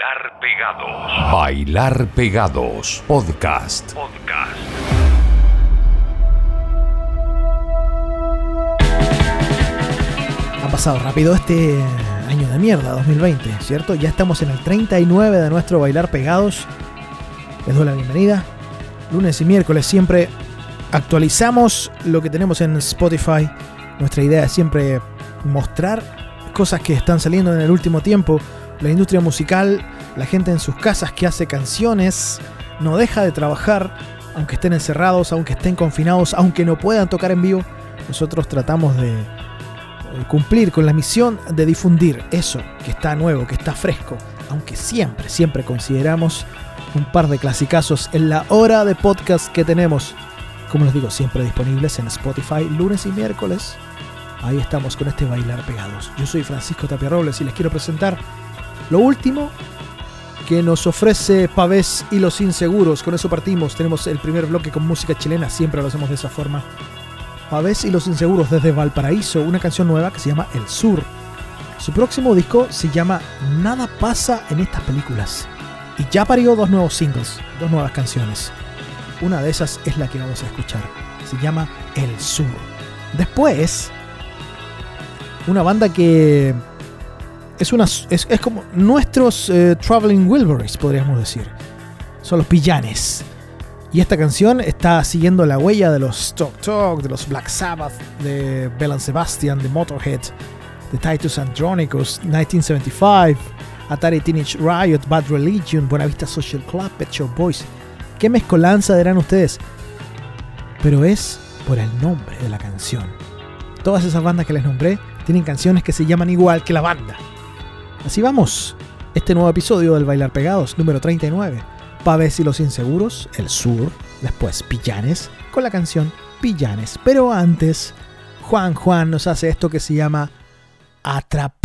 Bailar Pegados. Bailar Pegados. Podcast. Podcast. Ha pasado rápido este año de mierda, 2020, ¿cierto? Ya estamos en el 39 de nuestro Bailar Pegados. Les doy la bienvenida. Lunes y miércoles siempre actualizamos lo que tenemos en Spotify. Nuestra idea es siempre mostrar cosas que están saliendo en el último tiempo. La industria musical, la gente en sus casas que hace canciones, no deja de trabajar, aunque estén encerrados, aunque estén confinados, aunque no puedan tocar en vivo. Nosotros tratamos de cumplir con la misión de difundir eso que está nuevo, que está fresco, aunque siempre, siempre consideramos un par de clasicazos en la hora de podcast que tenemos. Como les digo, siempre disponibles en Spotify lunes y miércoles. Ahí estamos con este bailar pegados. Yo soy Francisco Tapia Robles y les quiero presentar lo último que nos ofrece Pavés y los Inseguros. Con eso partimos. Tenemos el primer bloque con música chilena. Siempre lo hacemos de esa forma. Pavés y los Inseguros desde Valparaíso. Una canción nueva que se llama El Sur. Su próximo disco se llama Nada pasa en estas películas. Y ya parió dos nuevos singles, dos nuevas canciones. Una de esas es la que vamos a escuchar. Se llama El Sur. Después, una banda que es, una, es, como nuestros eh, Traveling Wilburys, podríamos decir. Son los pillanes. Y esta canción está siguiendo la huella de los Talk Talk, de los Black Sabbath, de Bell Sebastian, de Motorhead, de Titus Andronicus, 1975, Atari Teenage Riot, Bad Religion, Buenavista Social Club, Pet Shop Boys. ¿Qué mezcolanza dirán ustedes? Pero es por el nombre de la canción. Todas esas bandas que les nombré tienen canciones que se llaman igual que la banda. Así vamos. Este nuevo episodio del Bailar Pegados, número 39. Pavés y los Inseguros, El Sur, después Pillanes, con la canción Pillanes. Pero antes, Juan Juan nos hace esto que se llama Atrapado.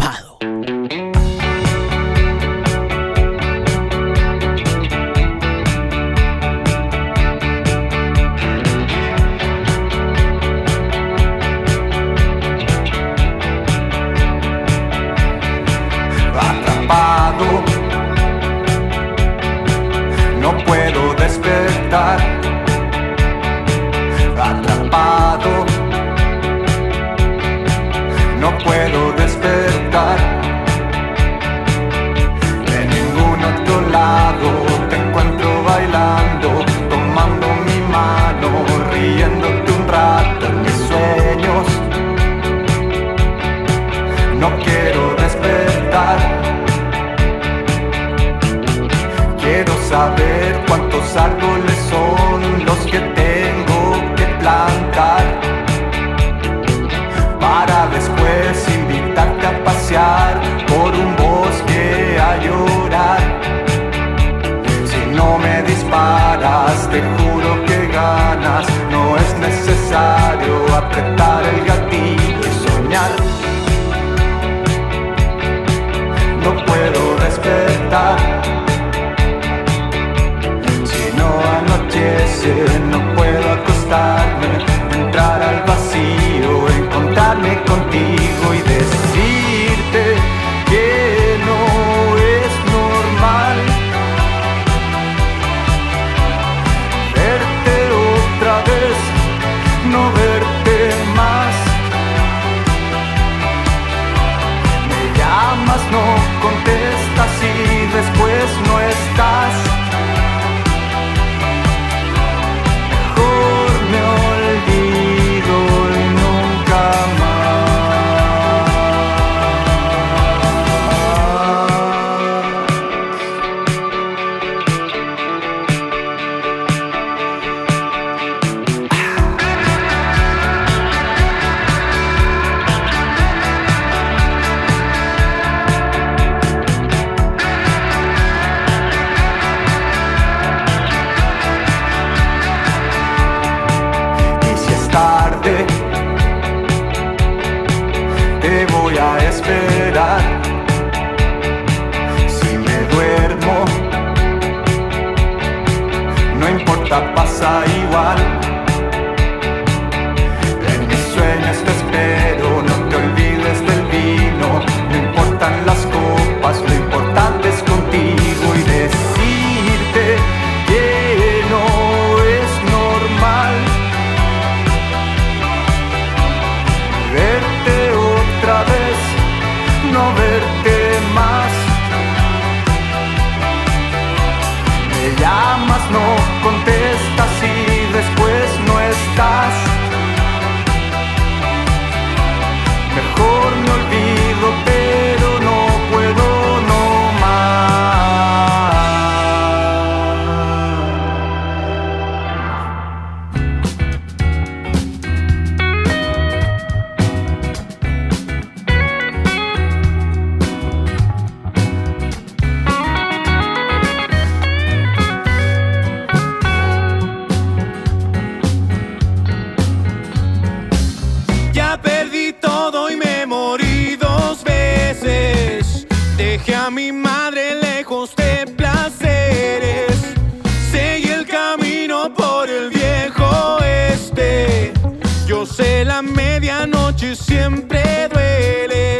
medianoche siempre duele,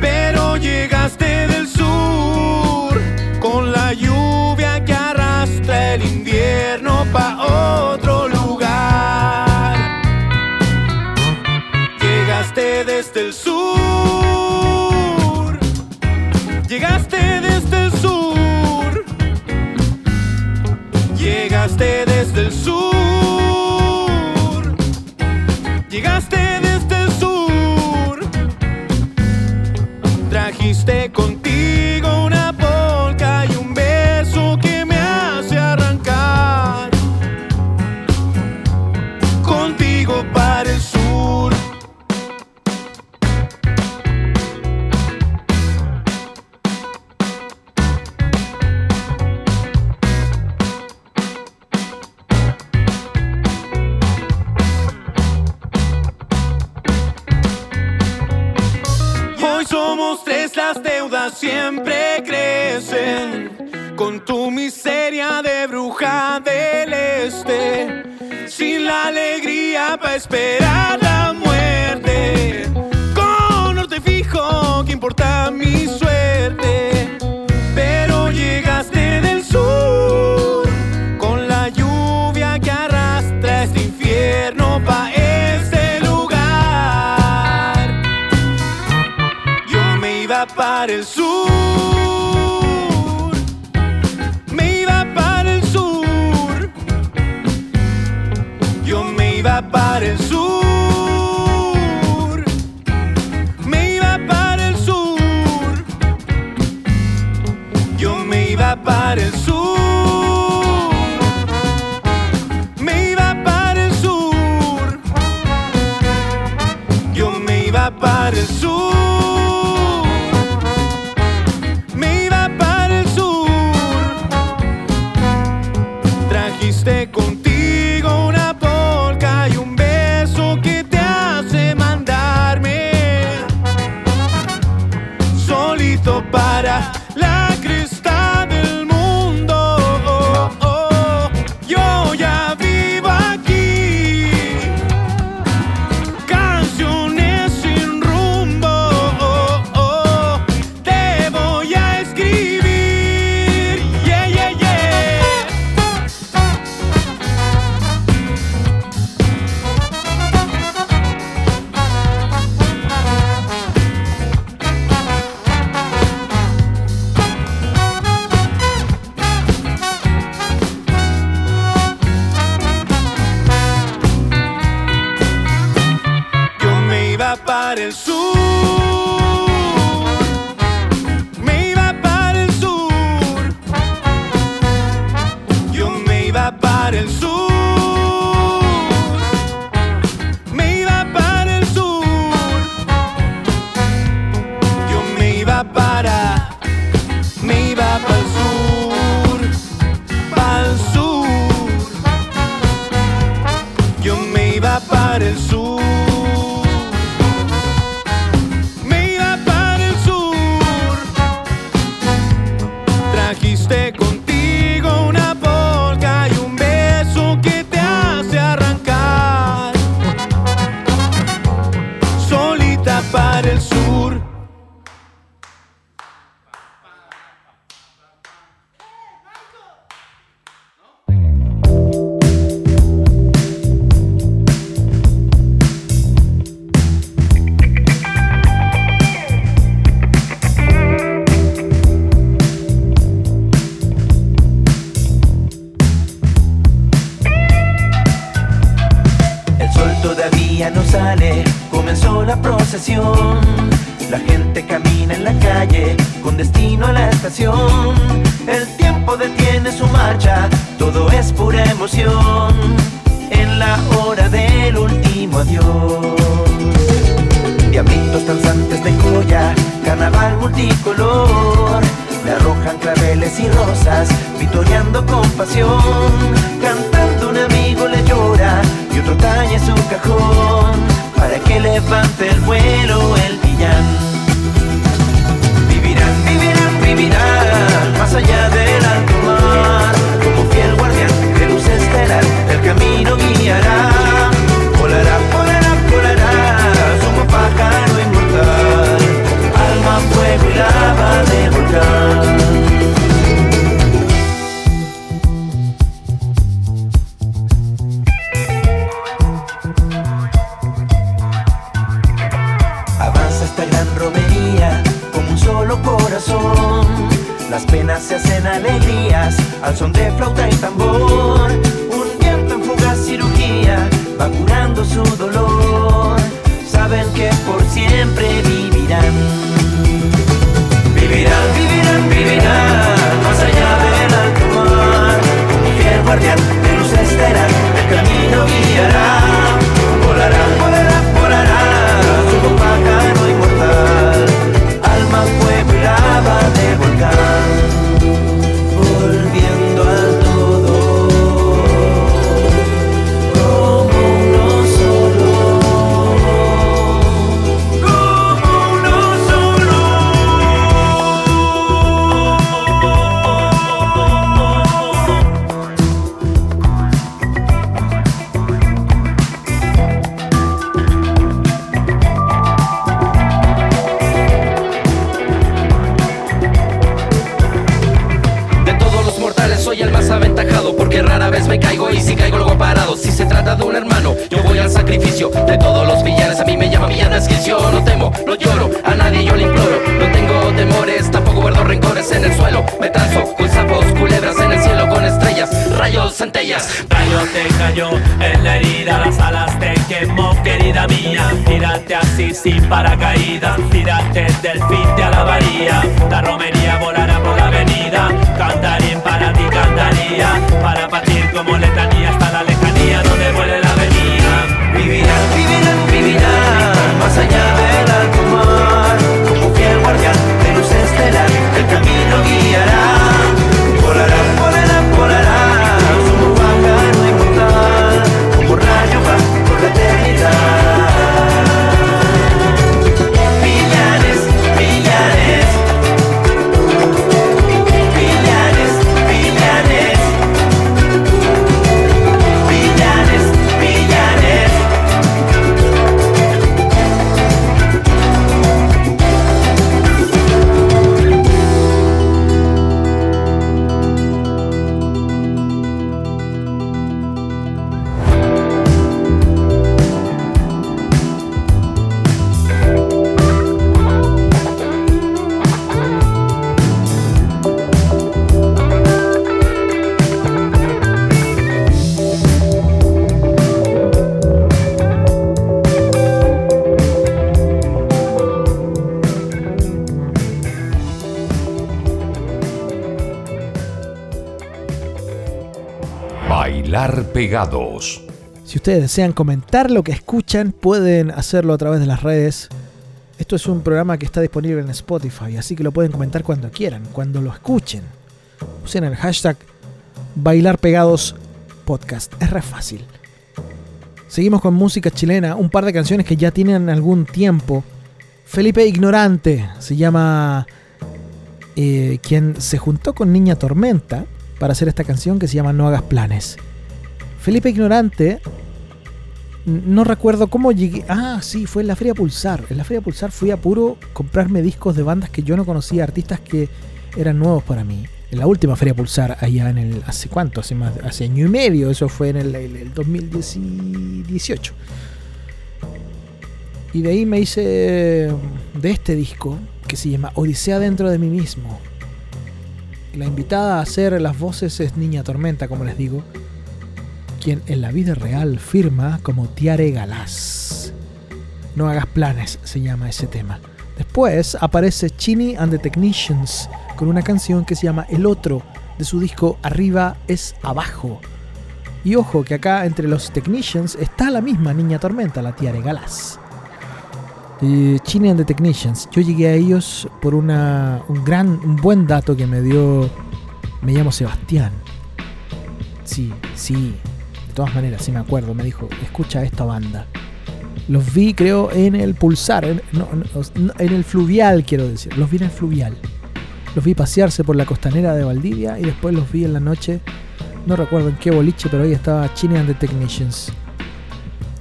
pero llegaste del sur con la lluvia que arrastra el invierno pa otro lugar. Llegaste desde el sur, llegaste desde el sur, llegaste desde espera. sale, comenzó la procesión. La gente camina en la calle con destino a la estación. El tiempo detiene su marcha, todo es pura emoción. En la hora del último adiós. Diablitos danzantes de Goya, carnaval multicolor. Le arrojan claveles y rosas, vitoreando con pasión. Cantando es cajón para que levante el vuelo el villán. Vivirán, vivirán, vivirán más allá del alto mar, como fiel guardián de luz estelar, el camino guiará, volará, volará, volará, somos pájaro inmortal, alma, fuego y lava de volcán. Las penas se hacen alegrías al son de flauta y tambor. Un viento en fugaz cirugía va curando su dolor. Saben que por siempre vivirán. Vivirán, vivirán, vivirán más allá del alto mar. Un fiel guardián de luz estelar, el camino guiará. Paracaídas, tírate del fin Bailar Pegados. Si ustedes desean comentar lo que escuchan, pueden hacerlo a través de las redes. Esto es un programa que está disponible en Spotify, así que lo pueden comentar cuando quieran, cuando lo escuchen. Usen el hashtag Bailar Podcast. Es re fácil. Seguimos con música chilena, un par de canciones que ya tienen algún tiempo. Felipe Ignorante se llama eh, quien se juntó con Niña Tormenta para hacer esta canción que se llama No hagas planes. Felipe Ignorante, no recuerdo cómo llegué. Ah, sí, fue en la Feria Pulsar. En la Feria Pulsar fui a puro comprarme discos de bandas que yo no conocía, artistas que eran nuevos para mí. En la última Feria Pulsar, allá en el. ¿Hace cuánto? Hace más hace año y medio, eso fue en el, el- el 2018. Y de ahí me hice de este disco que se llama Odisea dentro de mí mismo. La invitada a hacer las voces es Niña Tormenta, como les digo, quien en la vida real firma como Tiare Galás. No hagas planes, se llama ese tema. Después aparece Chini and the Technicians con una canción que se llama El Otro de su disco Arriba es Abajo. Y ojo que acá entre los Technicians está la misma Niña Tormenta, la Tiare Galás. Chini and the Technicians. Yo llegué a ellos por un gran, un buen dato que me dio. Me llamo Sebastián. Sí, sí. De todas maneras, sí me acuerdo. Me dijo, escucha esta banda. Los vi, creo, en el Pulsar. En, no, en el Fluvial, quiero decir. Los vi en el Fluvial. Los vi pasearse por la costanera de Valdivia y después los vi en la noche. No recuerdo en qué boliche, pero ahí estaba Chini and the Technicians.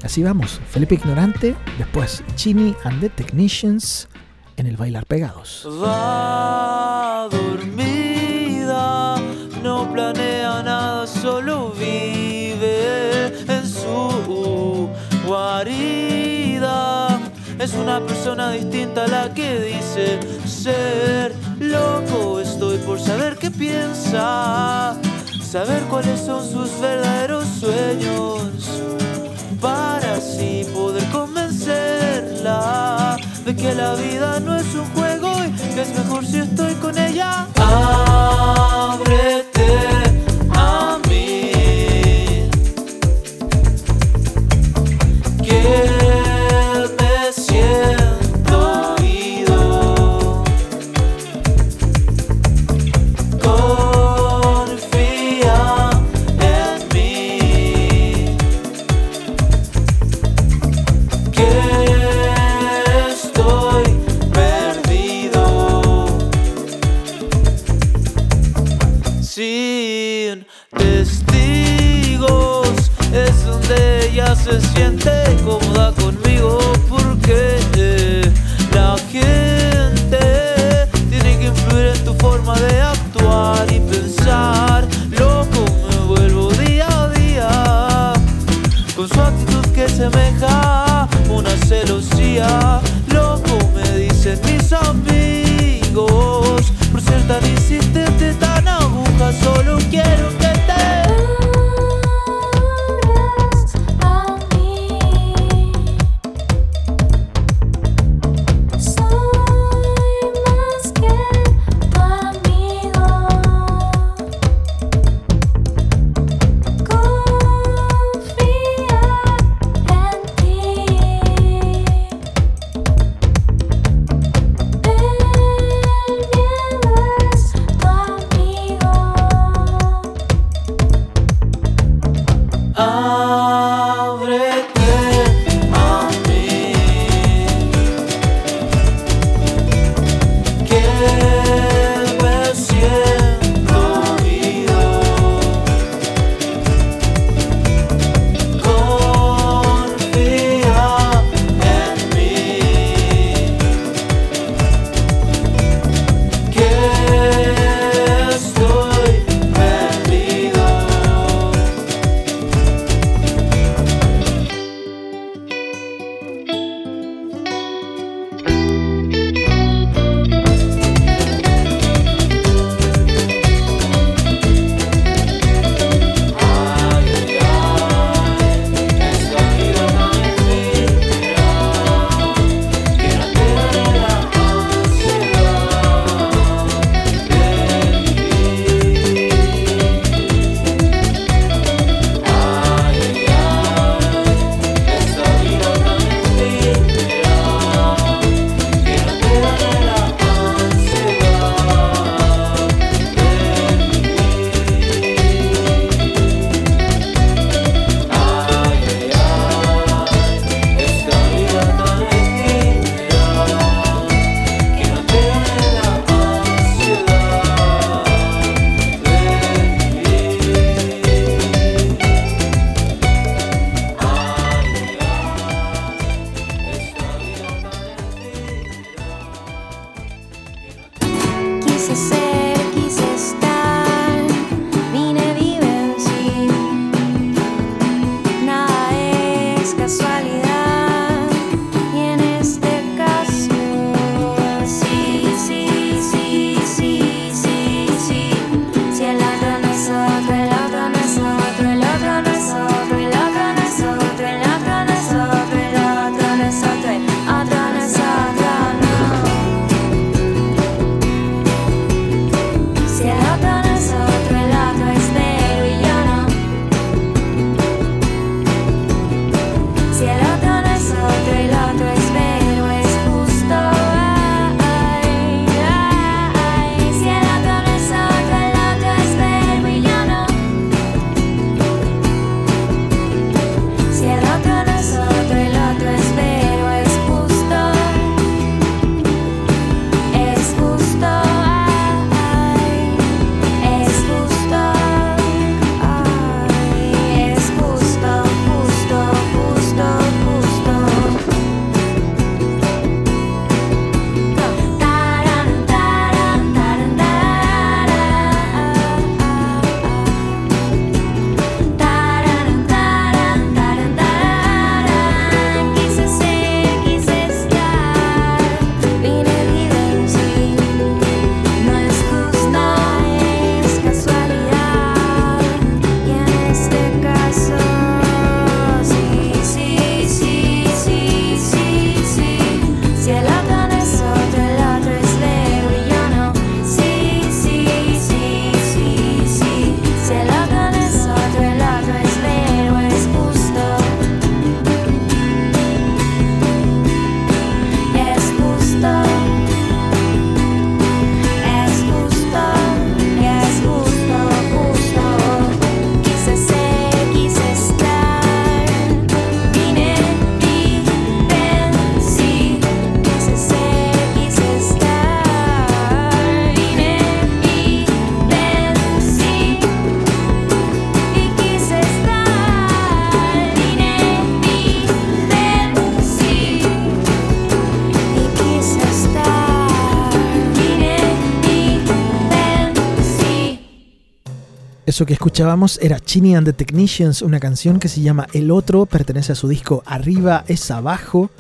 Así vamos, Felipe Ignorante, después Chini and the Technicians en el Bailar Pegados. Va dormida, no planea nada, solo en su guarida. Es una persona distinta a la que dice ser loco. Estoy por salir piensa, saber cuáles son sus verdaderos sueños, para así poder convencerla de que la vida no es un juego y que es mejor si estoy con ella. Ábrete Eso que escuchábamos era Chini and the Technicians, una canción que se llama El Otro, pertenece a su disco Arriba es Abajo.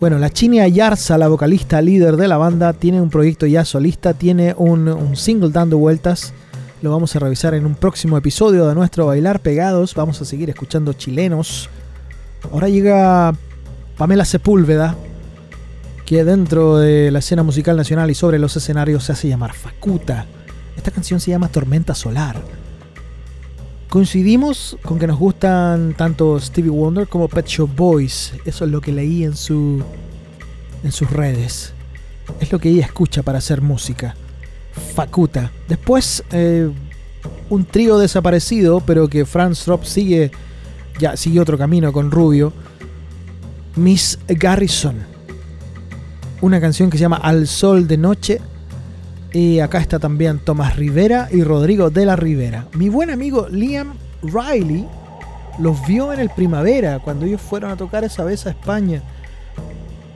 Bueno, la Chini Ayarza, la vocalista líder de la banda, tiene un proyecto ya solista, tiene un, un single dando vueltas. Lo vamos a revisar en un próximo episodio de nuestro Bailar Pegados. Vamos a seguir escuchando chilenos. Ahora llega Pamela Sepúlveda, que dentro de la escena musical nacional y sobre los escenarios se hace llamar Facuta. Esta canción se llama Tormenta Solar. Coincidimos con que nos gustan tanto Stevie Wonder como Pet Shop Boys. Eso es lo que leí en su en sus redes. Es lo que ella escucha para hacer música. Facuta. Después eh, un trío desaparecido, pero que Franz Trop sigue ya sigue otro camino con Rubio. Miss Garrison. Una canción que se llama Al Sol de Noche. Y acá está también Tomás Rivera y Rodrigo de la Rivera. Mi buen amigo Liam Riley los vio en el primavera cuando ellos fueron a tocar esa vez a España.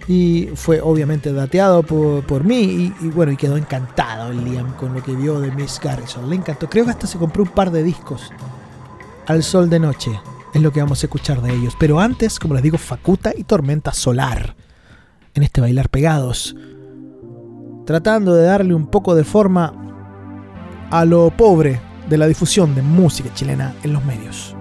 Y fue obviamente dateado por, por mí y, bueno, y quedó encantado Liam con lo que vio de Miss Garrison. Le encantó. Creo que hasta se compró un par de discos. Al Sol de Noche es lo que vamos a escuchar de ellos. Pero antes, como les digo, Facuta y Tormenta Solar en este bailar pegados. Tratando de darle un poco de forma a lo pobre de la difusión de música chilena en los medios.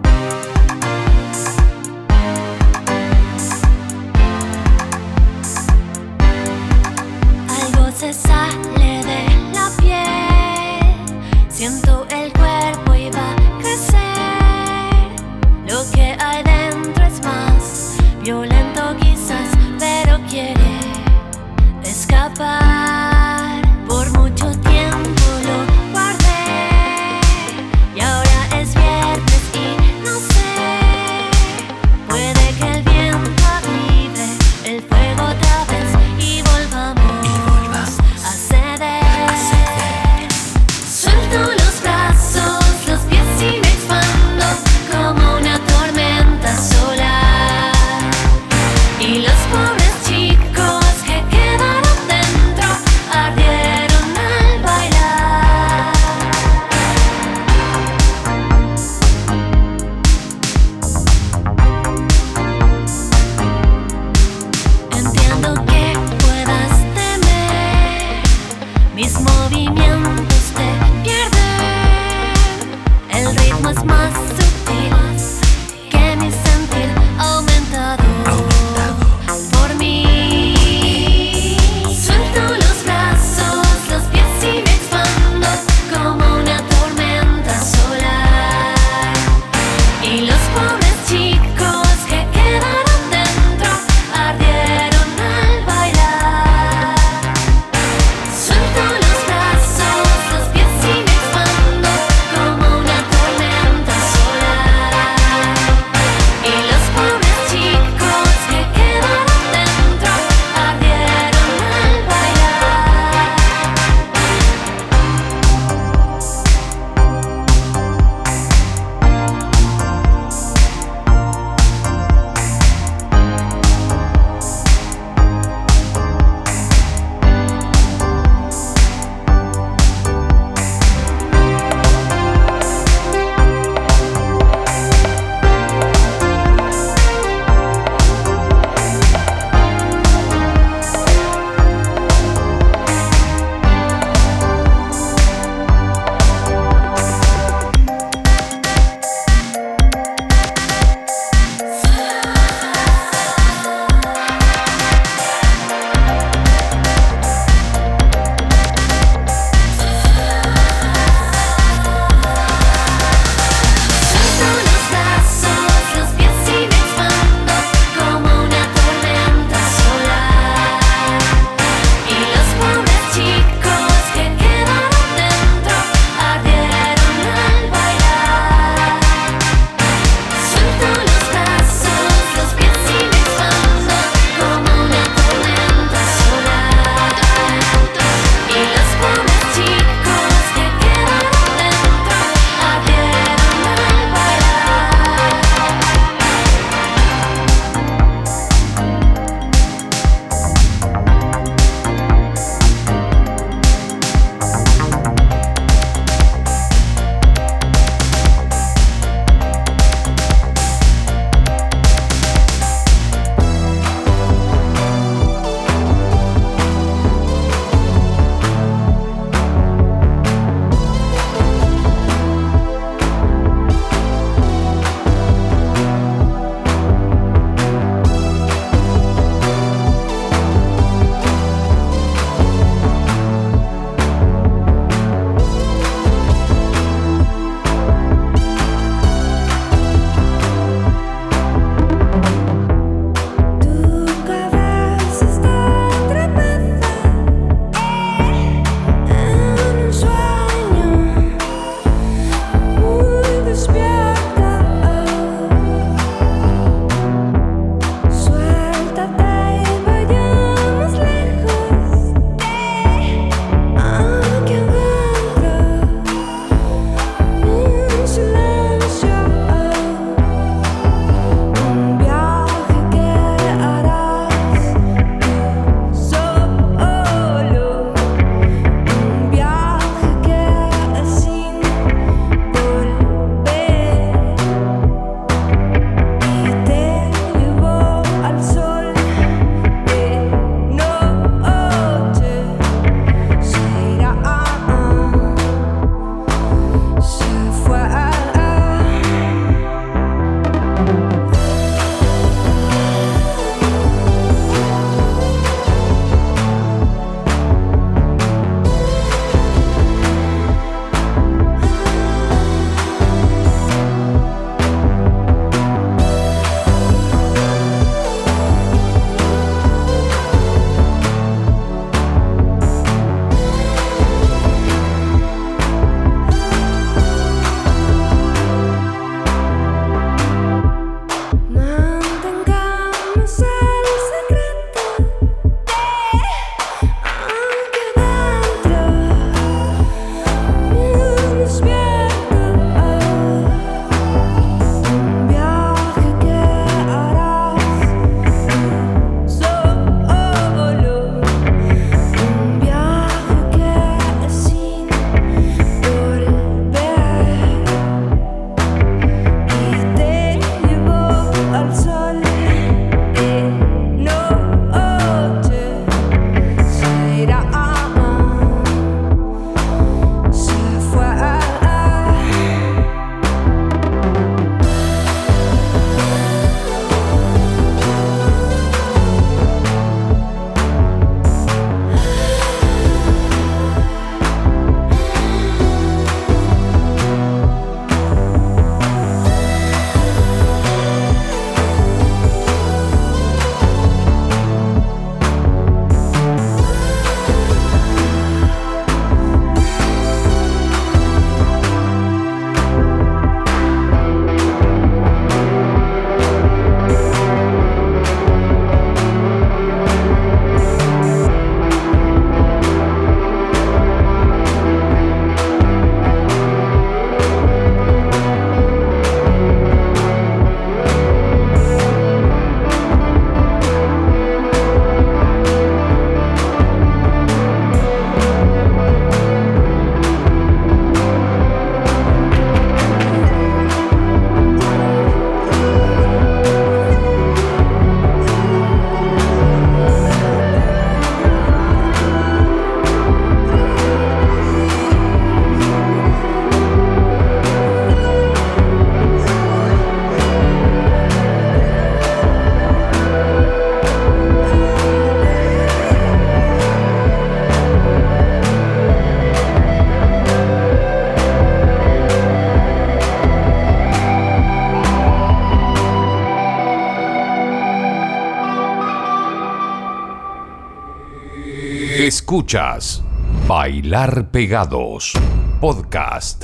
Escuchas Bailar Pegados. Podcast.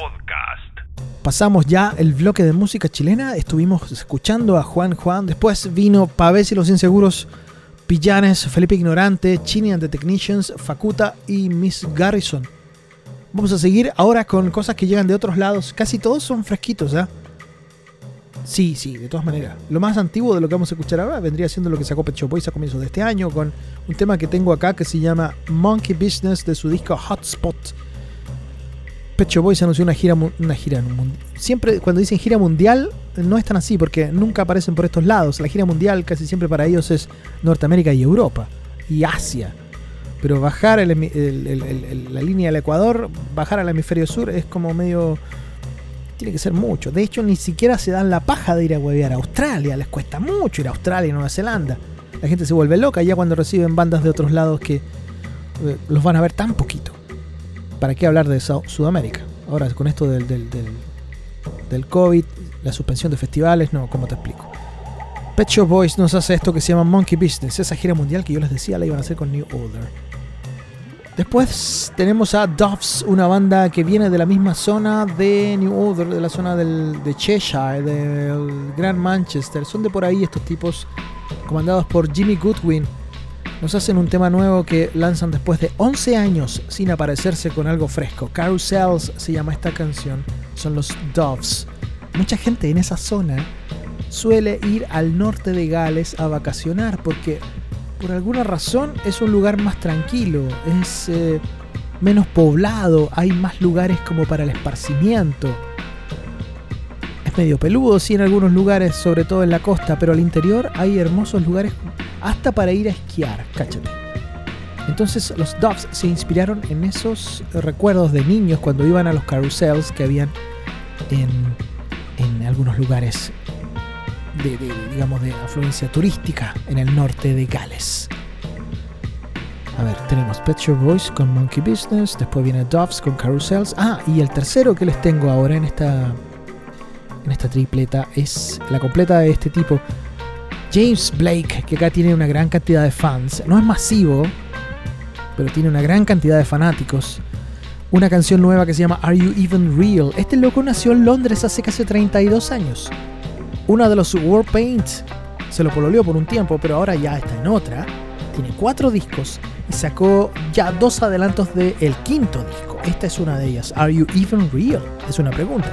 Pasamos ya el bloque de música chilena. Estuvimos escuchando a Juan Juan. Después vino Pavés y los Inseguros, Pillanes, Felipe Ignorante, Chini and the Technicians, Facuta y Miss Garrison. Vamos a seguir ahora con cosas que llegan de otros lados. Casi todos son fresquitos, ¿ya? Sí, sí, de todas maneras. Lo más antiguo de lo que vamos a escuchar ahora vendría siendo lo que sacó Pet Shop Boys a comienzos de este año con un tema que tengo acá que se llama Monkey Business de su disco Hotspot. Pet Shop Boys anunció una gira, una gira siempre cuando dicen gira mundial no es tan así porque nunca aparecen por estos lados. La gira mundial casi siempre para ellos es Norteamérica y Europa y Asia. Pero bajar la línea del Ecuador, bajar al hemisferio sur es como medio tiene que ser mucho. De hecho, ni siquiera se dan la paja de ir a huevear a Australia. Les cuesta mucho ir a Australia y Nueva Zelanda. La gente se vuelve loca ya cuando reciben bandas de otros lados que eh, los van a ver tan poquito. ¿Para qué hablar de Sudamérica? Ahora, con esto del, del, del, del COVID, la suspensión de festivales, no, ¿cómo te explico? Pet Shop Boys nos hace esto que se llama Monkey Business, esa gira mundial que yo les decía la iban a hacer con New Order. Después tenemos a Doves, una banda que viene de la misma zona de New Order, de la zona del, de Cheshire, del Gran Manchester. Son de por ahí estos tipos, comandados por Jimmy Goodwin. Nos hacen un tema nuevo que lanzan después de 11 años sin aparecerse con algo fresco. Carousels se llama esta canción, son los Doves. Mucha gente en esa zona suele ir al norte de Gales a vacacionar porque por alguna razón es un lugar más tranquilo, es eh, menos poblado, hay más lugares como para el esparcimiento. Medio peludo, sí, en algunos lugares, sobre todo en la costa, pero al interior hay hermosos lugares hasta para ir a esquiar, cáchate. Entonces los Doves se inspiraron en esos recuerdos de niños cuando iban a los carousels que habían en, algunos lugares de, de, digamos, de afluencia turística en el norte de Gales. A ver, tenemos Pet Shop Boys con Monkey Business, después viene Doves con Carousels. Ah, y el tercero que les tengo ahora en esta esta tripleta es la completa de este tipo. James Blake, que acá tiene una gran cantidad de fans. No es masivo, pero tiene una gran cantidad de fanáticos. Una canción nueva que se llama Are You Even Real? Este loco nació en Londres hace casi 32 años. Una de los World Paint se lo pololeó por un tiempo, pero ahora ya está en otra. Tiene cuatro discos y sacó ya dos adelantos del quinto disco. Esta es una de ellas. Are You Even Real? Es una pregunta.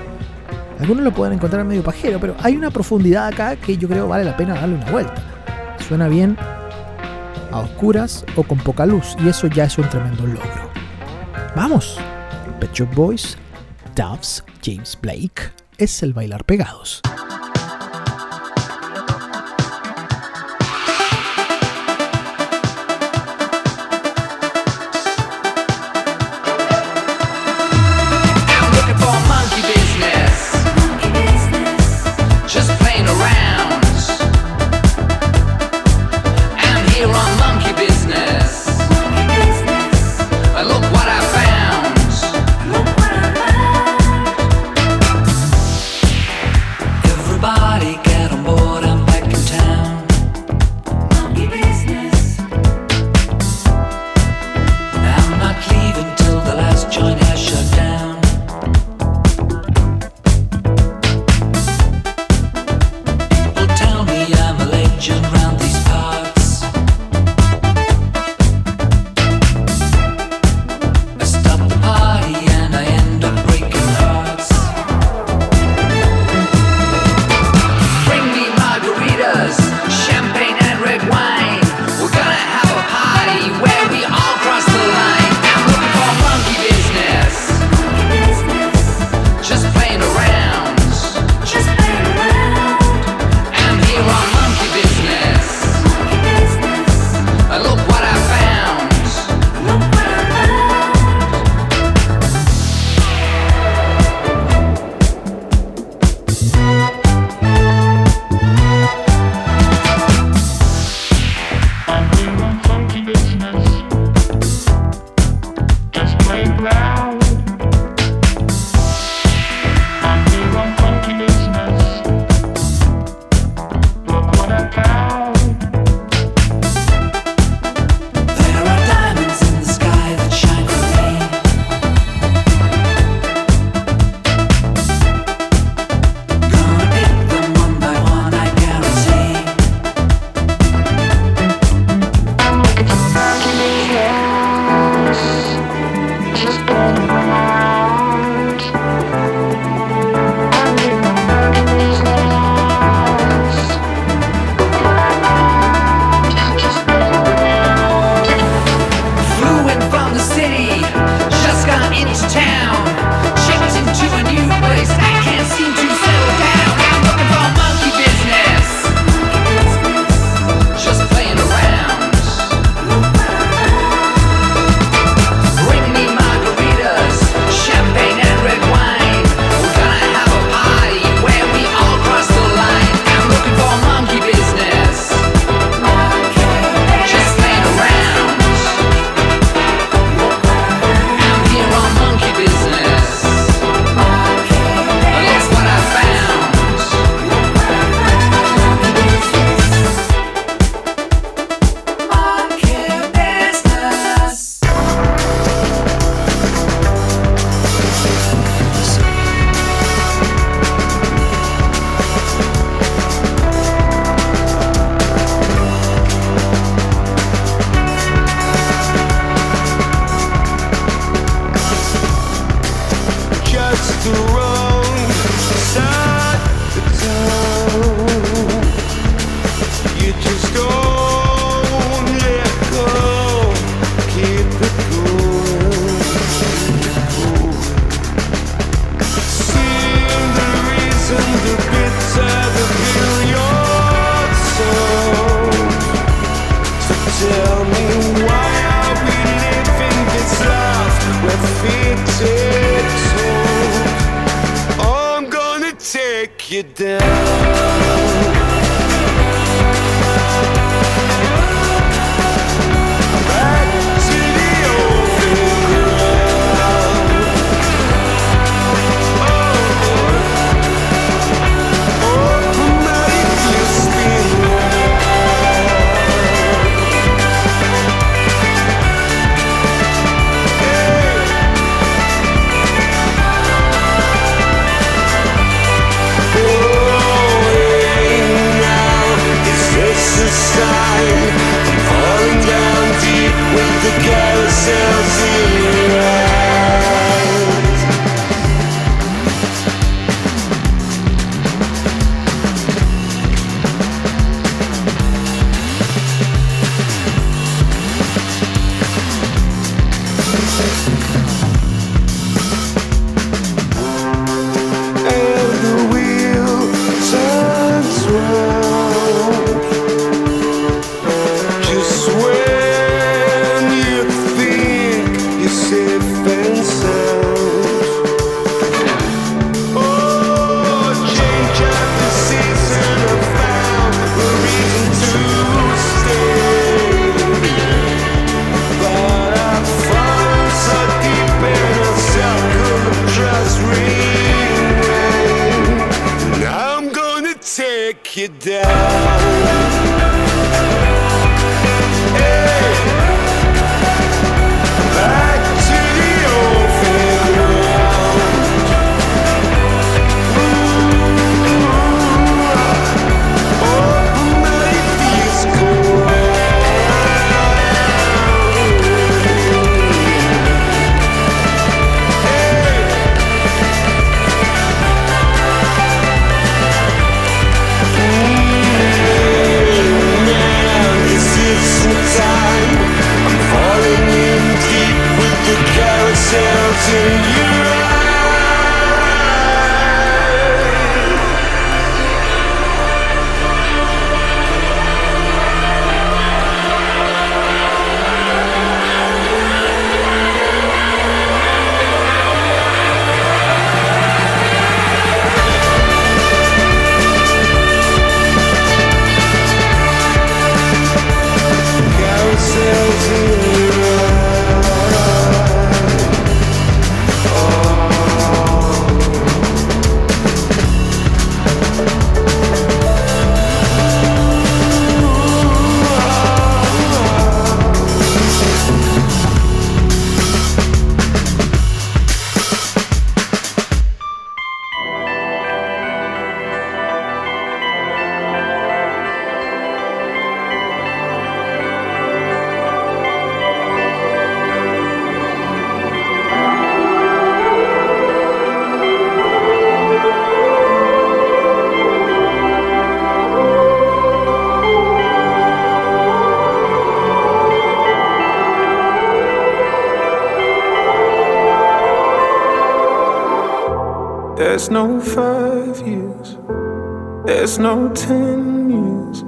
Algunos lo pueden encontrar medio pajero, pero hay una profundidad acá que yo creo vale la pena darle una vuelta. Suena bien a oscuras o con poca luz, y eso ya es un tremendo logro. Vamos, Pet Shop Boys, Doves, James Blake, es el bailar pegados. You down. Carousels There's no five years, there's no ten years,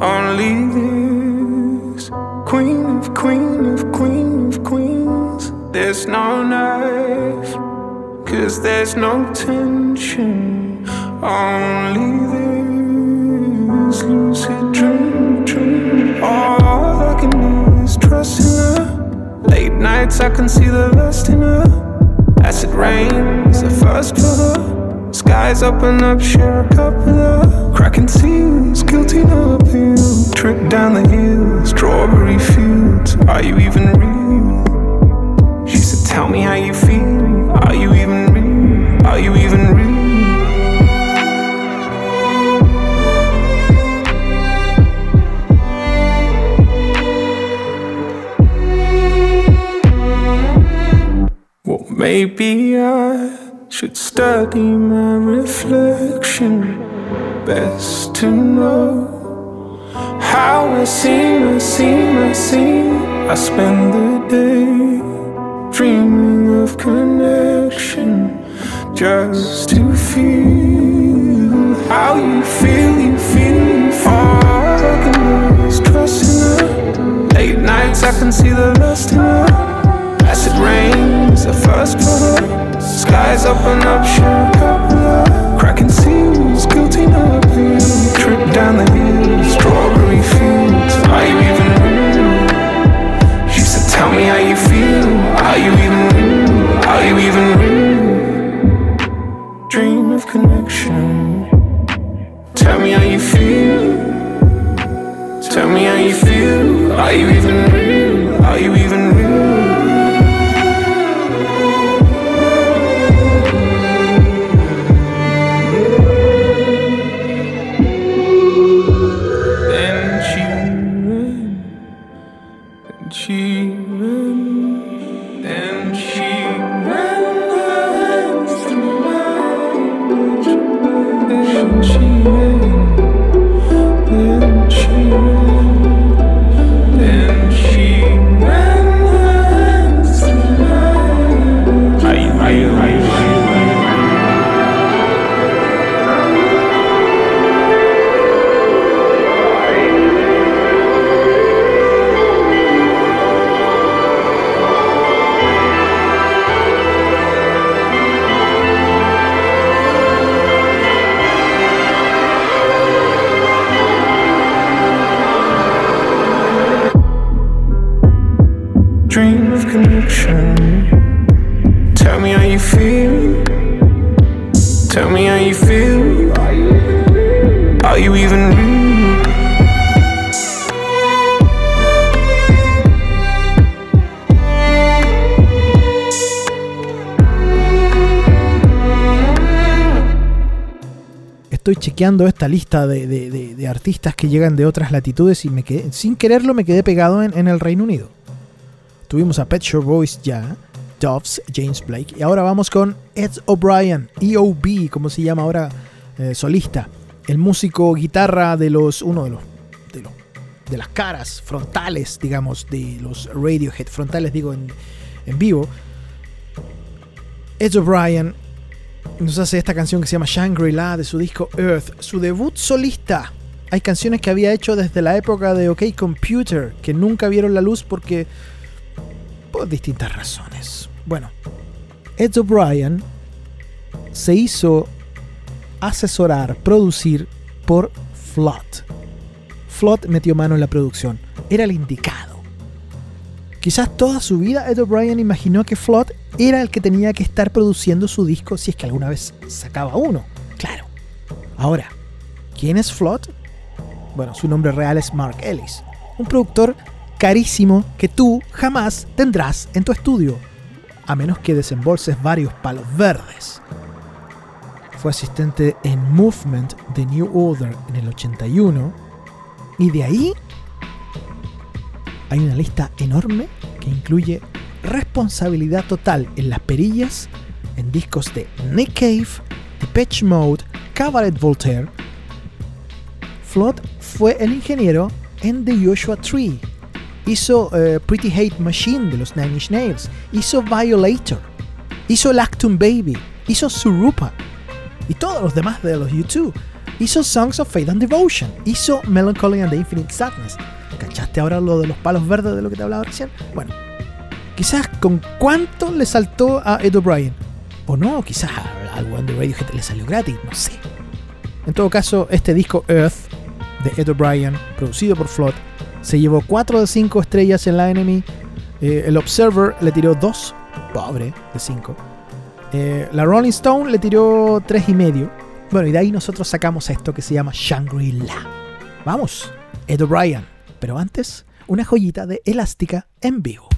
only this. Queen of queen of queen of queens. There's no knife, cause there's no tension, only this lucid dream, dream. All I can do is trust in her. Late nights, I can see open up, share a cup with her. Cracking seals, guilty no appeal. Trip down the hill, strawberry fields. Are you even real? She said, Tell me how you feel. Are you even real? Are you even real? Well, maybe I should study my reflection. Best to know how I seem, I seem, I seem. I spend the day dreaming of connection just to feel how you feel, you feel, you feel. I can lose trust in her. Late nights, I can see the lust in her. Acid rain is the first for. Skies open up, of cracking seals, guilty nothing. Trip down the hill, strawberry fields. Are you even real? She said, Tell me how you feel. Are you even real? Are you even real? Dream of connection. Tell me how you feel. Tell me how you feel. Are you even real? Are you even real? Chequeando esta lista de, de- artistas que llegan de otras latitudes y me quedé, sin quererlo me quedé pegado en, el Reino Unido. Tuvimos a Pet Shop Boys ya, Doves, James Blake, y ahora vamos con Ed O'Brien, EOB, como se llama ahora, eh, solista. El músico guitarra de los, uno de los, de los, de las caras frontales, digamos, de los Radiohead, frontales digo en vivo. Ed O'Brien nos hace esta canción que se llama Shangri-La de su disco Earth, su debut solista. Hay canciones que había hecho desde la época de OK Computer que nunca vieron la luz porque por distintas razones. Bueno, Ed O'Brien se hizo asesorar, producir por Flood. Flood metió mano en la producción. Era el indicado. Quizás toda su vida Ed O'Brien imaginó que Flood era el que tenía que estar produciendo su disco si es que alguna vez sacaba uno. Claro. Ahora, ¿quién es Flood? Bueno, su nombre real es Mark Ellis, un productor carísimo que tú jamás tendrás en tu estudio, a menos que desembolses varios palos verdes. Fue asistente en Movement de New Order en el 81 y de ahí hay una lista enorme que incluye responsabilidad total en las perillas en discos de Nick Cave, Depeche Mode, Cabaret Voltaire. Flood fue el ingeniero en The Joshua Tree. Hizo eh, Pretty Hate Machine de los Nine Inch Nails. Hizo Violator. Hizo Lactum Baby. Hizo Surupa. Y todos los demás de los U2. Hizo Songs of Faith and Devotion. Hizo Melancholy and the Infinite Sadness. ¿Cachaste ahora lo de los palos verdes de lo que te hablaba recién? Bueno, quizás con cuánto le saltó a Ed O'Brien. O no, quizás al One de Radiohead le salió gratis, no sé. En todo caso, este disco Earth de Ed O'Brien, producido por Flood, se llevó 4 de 5 estrellas en la Enemy. Eh, el Observer le tiró 2, pobre, de 5. Eh, la Rolling Stone le tiró 3 y medio. Bueno, y de ahí nosotros sacamos esto que se llama Shangri-La. Vamos, Ed O'Brien. Pero antes, una joyita de elástica en vivo.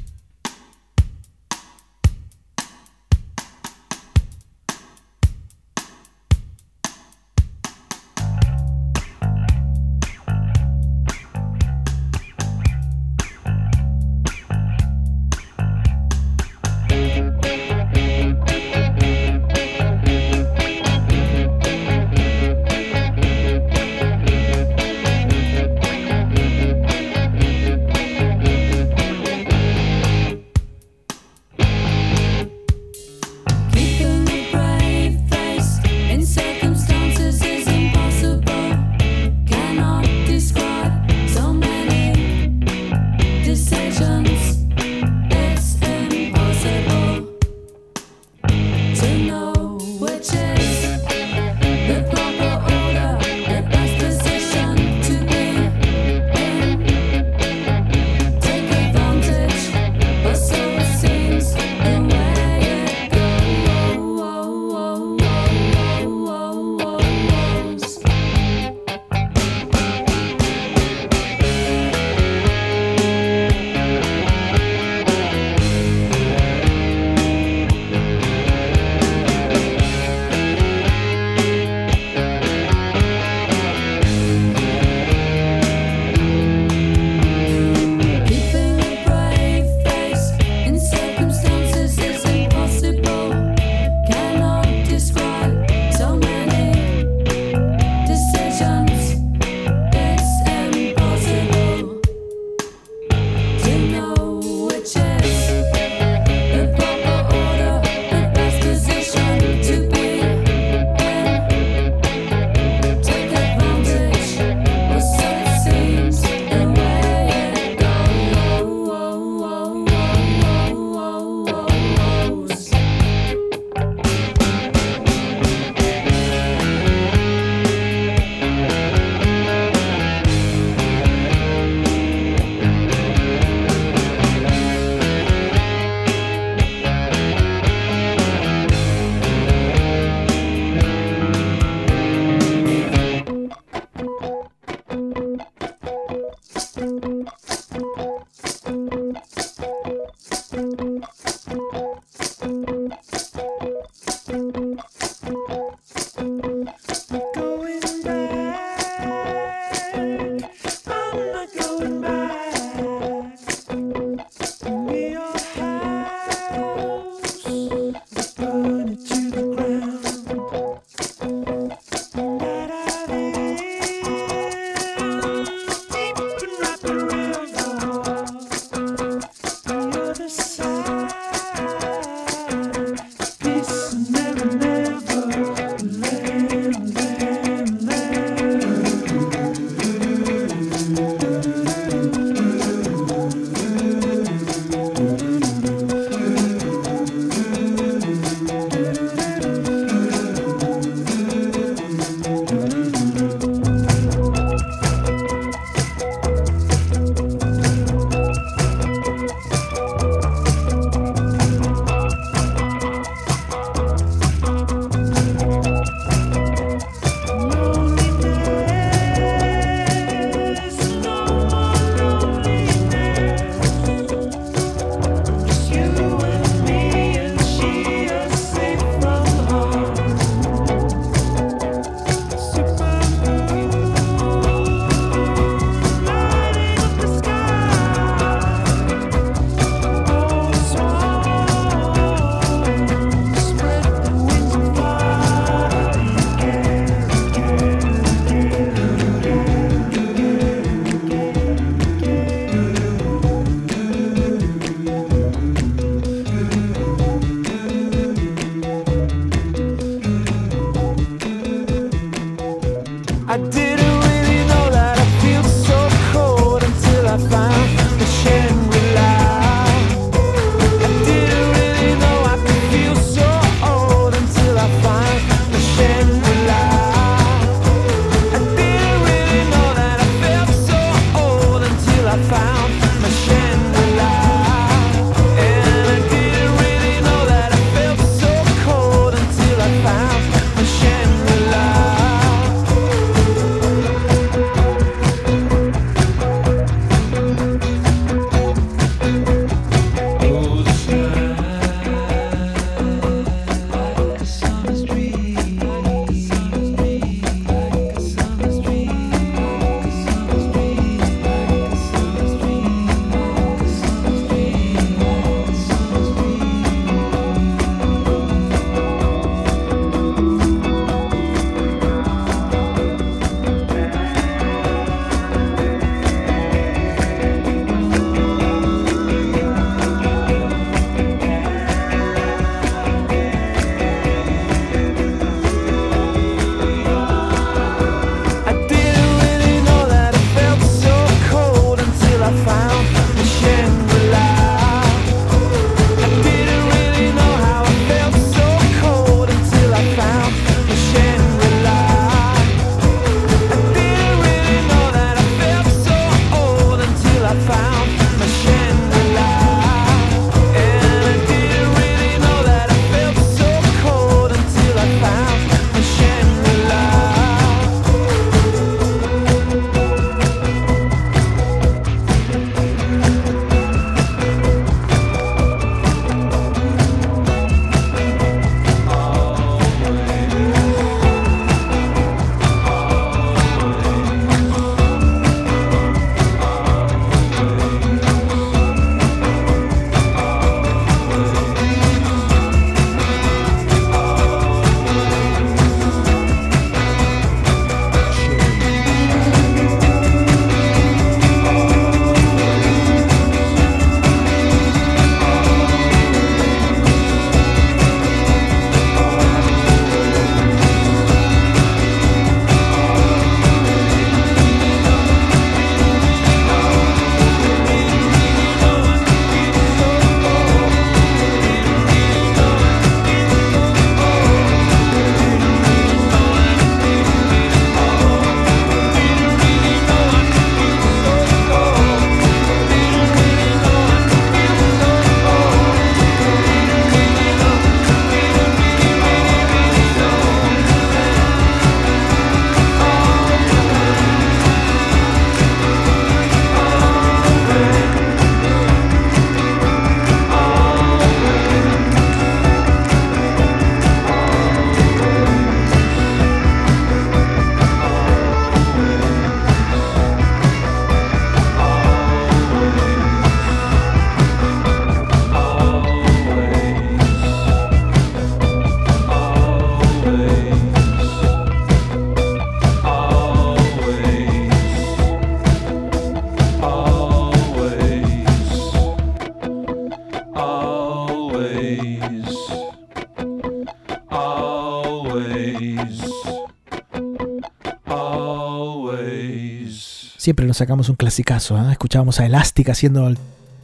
Siempre nos sacamos un clasicazo. ¿eh? Escuchábamos a Elastic haciendo el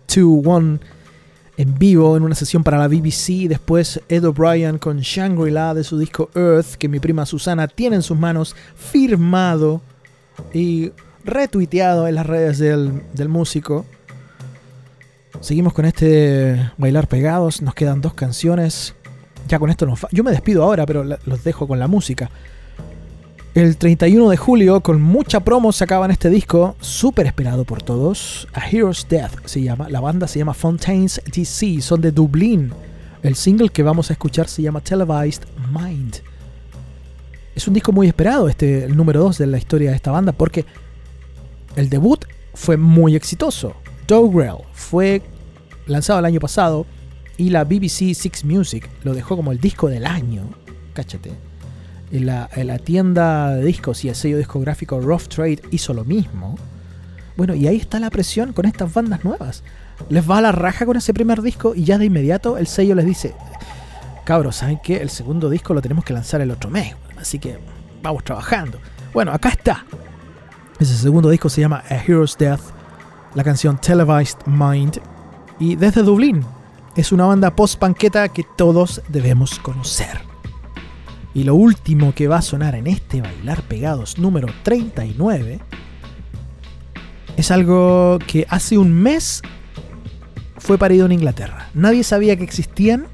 2-1 en vivo en una sesión para la BBC. Después Ed O'Brien con Shangri-La de su disco Earth, que mi prima Susana tiene en sus manos, firmado y retuiteado en las redes del, del músico. Seguimos con este bailar pegados. Nos quedan dos canciones. Ya con esto nos Yo me despido ahora, pero los dejo con la música. El 31 de julio, con mucha promo, sacaban este disco, súper esperado por todos. A Hero's Death se llama. La banda se llama Fontaines DC, son de Dublín. El single que vamos a escuchar se llama Televised Mind. Es un disco muy esperado, este, el número 2 de la historia de esta banda, porque el debut fue muy exitoso. Dogrel fue lanzado el año pasado y la BBC Six Music lo dejó como el disco del año. Cáchate. La, la tienda de discos y el sello discográfico Rough Trade hizo lo mismo. Bueno, y ahí está la presión con estas bandas nuevas. Les va a la raja con ese primer disco y ya de inmediato el sello les dice, cabros, ¿saben qué? El segundo disco lo tenemos que lanzar el otro mes, así que vamos trabajando. Bueno, acá está. Ese segundo disco se llama A Hero's Death, la canción Televised Mind, y desde Dublín. Es una banda post-panqueta que todos debemos conocer. Y lo último que va a sonar en este Bailar Pegados número 39 es algo que hace un mes fue parido en Inglaterra. Nadie sabía que existían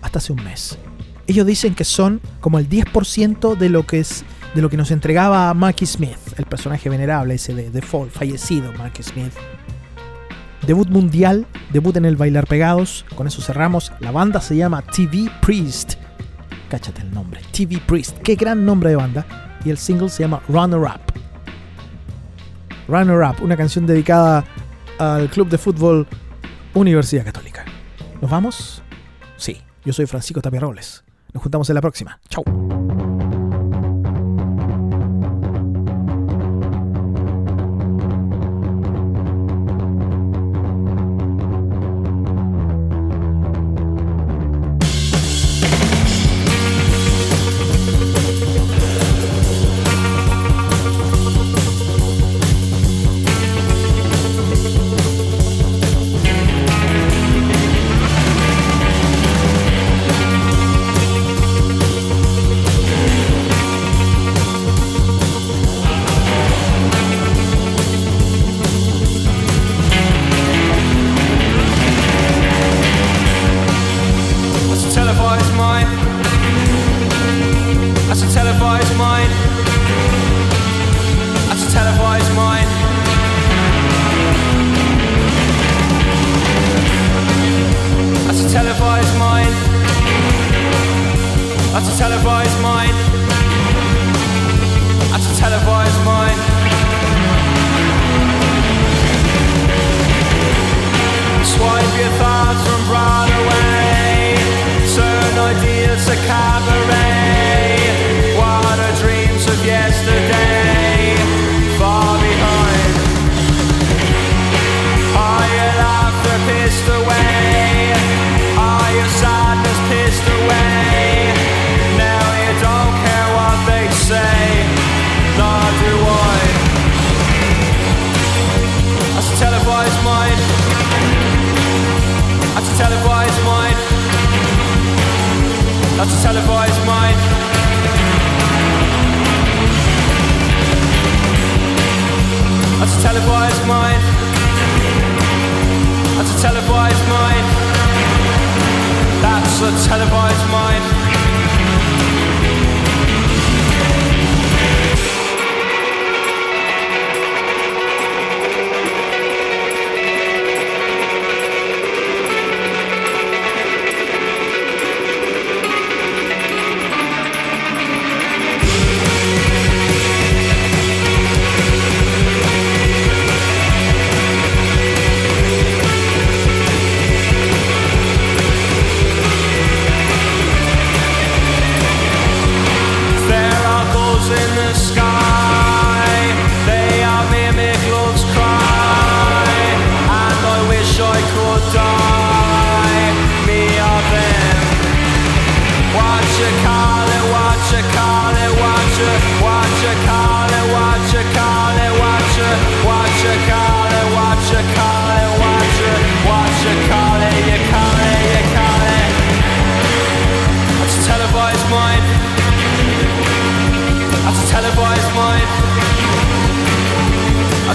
hasta hace un mes. Ellos dicen que son como el 10% de lo que es de lo que nos entregaba Marky Smith, el personaje venerable ese de Fall, fallecido Marky Smith. Debut mundial, debut en el Bailar Pegados, con eso cerramos. La banda se llama TV Priest. Cáchate el nombre, TV Priest. Qué gran nombre de banda. Y el single se llama Runner Up. Runner Up, una canción dedicada al club de fútbol Universidad Católica. ¿Nos vamos? Sí, yo soy Francisco Tapia Robles. Nos juntamos en la próxima. Chau. Televised mind. That's a televised mind. Swipe your thoughts from Broadway. Turn ideas to cabaret. That's a televised mind. That's a televised mind. That's a televised mind. That's a televised mind. That's a televised mind.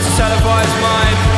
not to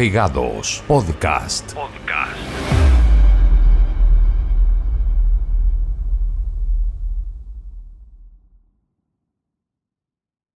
Pegados. Podcast.